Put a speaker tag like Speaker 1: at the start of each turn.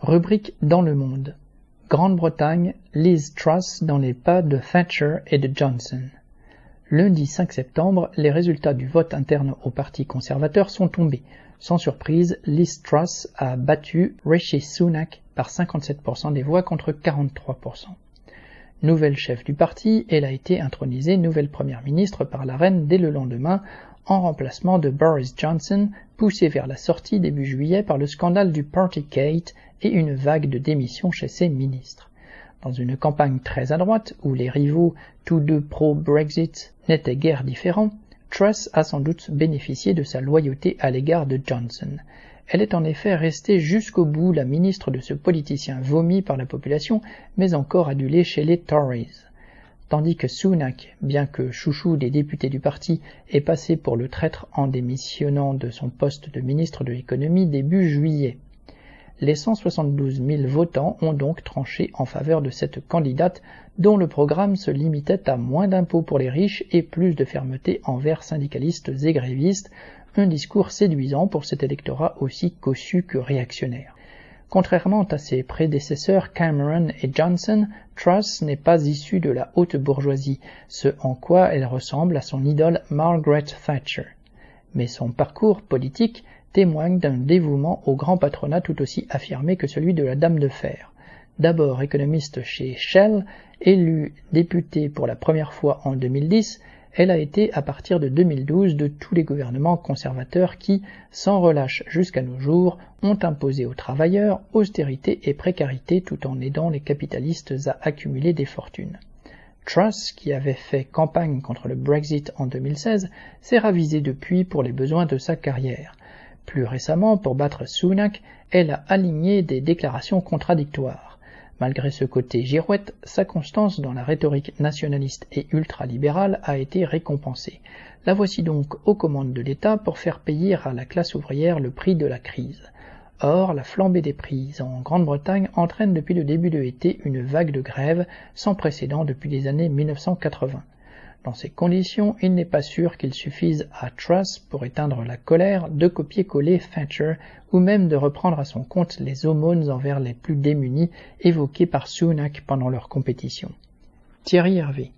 Speaker 1: Rubrique dans le monde. Grande-Bretagne, Liz Truss dans les pas de Thatcher et de Johnson. Lundi 5 septembre, les résultats du vote interne au Parti conservateur sont tombés. Sans surprise, Liz Truss a battu Rishi Sunak par 57% des voix contre 43%. Nouvelle chef du parti, elle a été intronisée nouvelle première ministre par la reine dès le lendemain, en remplacement de Boris Johnson, poussé vers la sortie début juillet par le scandale du Partygate et une vague de démissions chez ses ministres. Dans une campagne très à droite, où les rivaux, tous deux pro-Brexit, n'étaient guère différents, Truss a sans doute bénéficié de sa loyauté à l'égard de Johnson. Elle est en effet restée jusqu'au bout la ministre de ce politicien vomi par la population, mais encore adulé chez les Tories. Tandis que Sunak, bien que chouchou des députés du parti, est passé pour le traître en démissionnant de son poste de ministre de l'économie début juillet. Les 172 000 votants ont donc tranché en faveur de cette candidate dont le programme se limitait à moins d'impôts pour les riches et plus de fermeté envers syndicalistes et grévistes, un discours séduisant pour cet électorat aussi cossu que réactionnaire. Contrairement à ses prédécesseurs Cameron et Johnson, Truss n'est pas issue de la haute bourgeoisie, ce en quoi elle ressemble à son idole Margaret Thatcher. Mais son parcours politique témoigne d'un dévouement au grand patronat tout aussi affirmé que celui de la Dame de Fer. D'abord économiste chez Shell, élue députée pour la première fois en 2010, elle a été à partir de 2012 de tous les gouvernements conservateurs qui, sans relâche jusqu'à nos jours, ont imposé aux travailleurs austérité et précarité tout en aidant les capitalistes à accumuler des fortunes. Truss, qui avait fait campagne contre le Brexit en 2016, s'est ravisé depuis pour les besoins de sa carrière. Plus récemment, pour battre Sunak, elle a aligné des déclarations contradictoires. Malgré ce côté girouette, sa constance dans la rhétorique nationaliste et ultralibérale a été récompensée. La voici donc aux commandes de l'État pour faire payer à la classe ouvrière le prix de la crise. Or, la flambée des prix en Grande-Bretagne entraîne depuis le début de l'été une vague de grève sans précédent depuis les années 1980. Dans ces conditions, il n'est pas sûr qu'il suffise à Truss pour éteindre la colère de copier-coller Thatcher ou même de reprendre à son compte les aumônes envers les plus démunis évoquées par Sunak pendant leur compétition. Thierry Hervé